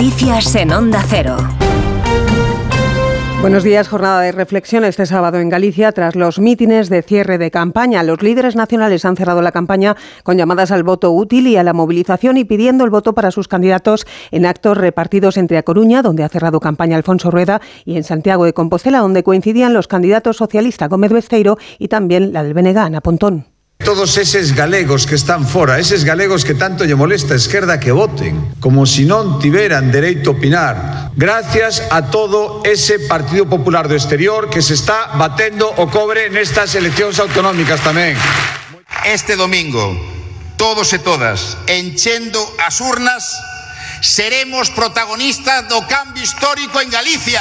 Noticias en Onda Cero. Buenos días, jornada de reflexión este sábado en Galicia tras los mítines de cierre de campaña. Los líderes nacionales han cerrado la campaña con llamadas al voto útil y a la movilización y pidiendo el voto para sus candidatos en actos repartidos entre A Coruña, donde ha cerrado campaña Alfonso Rueda, y en Santiago de Compostela, donde coincidían los candidatos socialista Gómez Besteiro y también la del BNG, Ana Pontón. Todos eses galegos que están fora, eses galegos que tanto lle molesta a esquerda que voten, como se si non tiveran dereito a opinar, gracias a todo ese Partido Popular do Exterior que se está batendo o cobre nestas eleccións autonómicas tamén. Este domingo, todos e todas, enchendo as urnas, seremos protagonistas do cambio histórico en Galicia.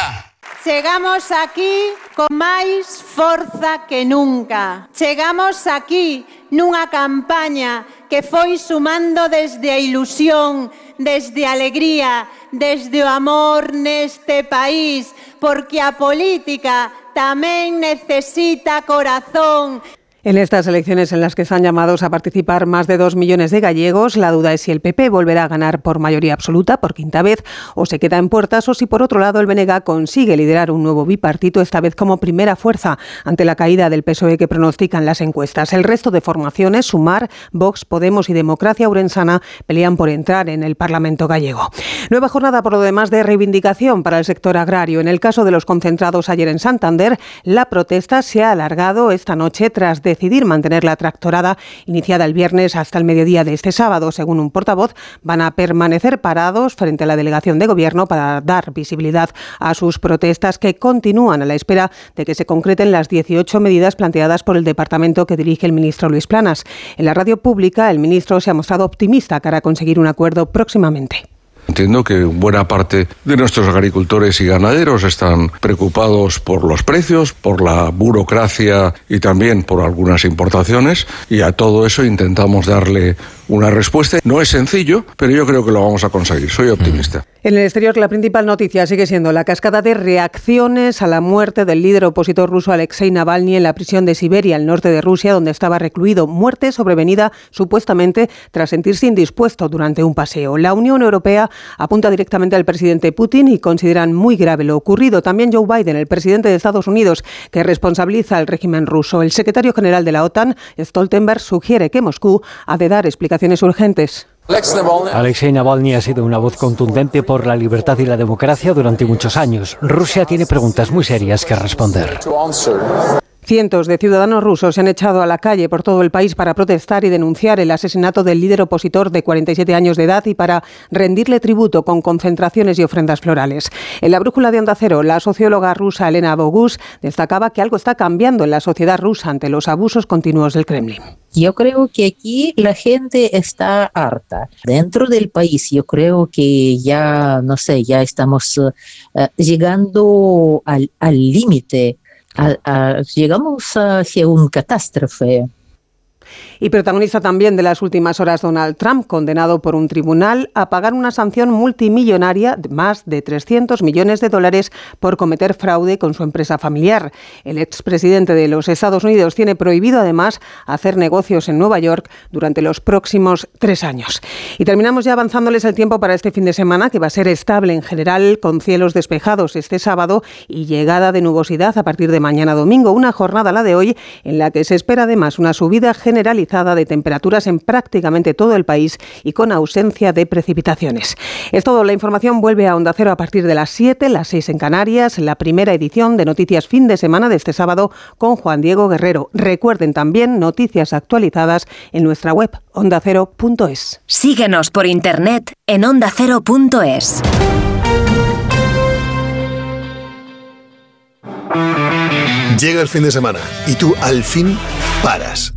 Chegamos aquí con máis forza que nunca. Chegamos aquí nunha campaña que foi sumando desde a ilusión, desde a alegría, desde o amor neste país, porque a política tamén necesita corazón. En estas elecciones en las que están llamados a participar más de dos millones de gallegos, la duda es si el PP volverá a ganar por mayoría absoluta por quinta vez o se queda en puertas o si por otro lado el BNG consigue liderar un nuevo bipartito, esta vez como primera fuerza ante la caída del PSOE que pronostican las encuestas. El resto de formaciones, Sumar, Vox, Podemos y Democracia Urensana, pelean por entrar en el Parlamento gallego. Nueva jornada por lo demás de reivindicación para el sector agrario. En el caso de los concentrados ayer en Santander, la protesta se ha alargado esta noche tras de decidir mantener la tractorada iniciada el viernes hasta el mediodía de este sábado. Según un portavoz, van a permanecer parados frente a la delegación de gobierno para dar visibilidad a sus protestas que continúan a la espera de que se concreten las 18 medidas planteadas por el departamento que dirige el ministro Luis Planas. En la radio pública, el ministro se ha mostrado optimista para conseguir un acuerdo próximamente. Entiendo que buena parte de nuestros agricultores y ganaderos están preocupados por los precios, por la burocracia y también por algunas importaciones y a todo eso intentamos darle una respuesta. No es sencillo, pero yo creo que lo vamos a conseguir. Soy optimista. En el exterior, la principal noticia sigue siendo la cascada de reacciones a la muerte del líder opositor ruso Alexei Navalny en la prisión de Siberia, al norte de Rusia, donde estaba recluido. Muerte sobrevenida supuestamente tras sentirse indispuesto durante un paseo. La Unión Europea apunta directamente al presidente Putin y consideran muy grave lo ocurrido. También Joe Biden, el presidente de Estados Unidos, que responsabiliza al régimen ruso. El secretario general de la OTAN, Stoltenberg, sugiere que Moscú ha de dar explicaciones urgentes. Alexei Navalny ha sido una voz contundente por la libertad y la democracia durante muchos años. Rusia tiene preguntas muy serias que responder. Cientos de ciudadanos rusos se han echado a la calle por todo el país para protestar y denunciar el asesinato del líder opositor de 47 años de edad y para rendirle tributo con concentraciones y ofrendas florales. En la brújula de Onda Cero, la socióloga rusa Elena Bogus destacaba que algo está cambiando en la sociedad rusa ante los abusos continuos del Kremlin. Yo creo que aquí la gente está harta. Dentro del país yo creo que ya, no sé, ya estamos uh, llegando al límite a, a, llegamos hacia un catástrofe y protagonista también de las últimas horas Donald Trump, condenado por un tribunal a pagar una sanción multimillonaria de más de 300 millones de dólares por cometer fraude con su empresa familiar. El expresidente de los Estados Unidos tiene prohibido además hacer negocios en Nueva York durante los próximos tres años. Y terminamos ya avanzándoles el tiempo para este fin de semana, que va a ser estable en general, con cielos despejados este sábado y llegada de nubosidad a partir de mañana domingo. Una jornada, la de hoy, en la que se espera además una subida generalizada de temperaturas en prácticamente todo el país y con ausencia de precipitaciones. Es todo. La información vuelve a Onda Cero a partir de las 7, las 6 en Canarias, la primera edición de Noticias Fin de Semana de este sábado con Juan Diego Guerrero. Recuerden también noticias actualizadas en nuestra web ondacero.es. Síguenos por internet en ondacero.es. Llega el fin de semana y tú al fin paras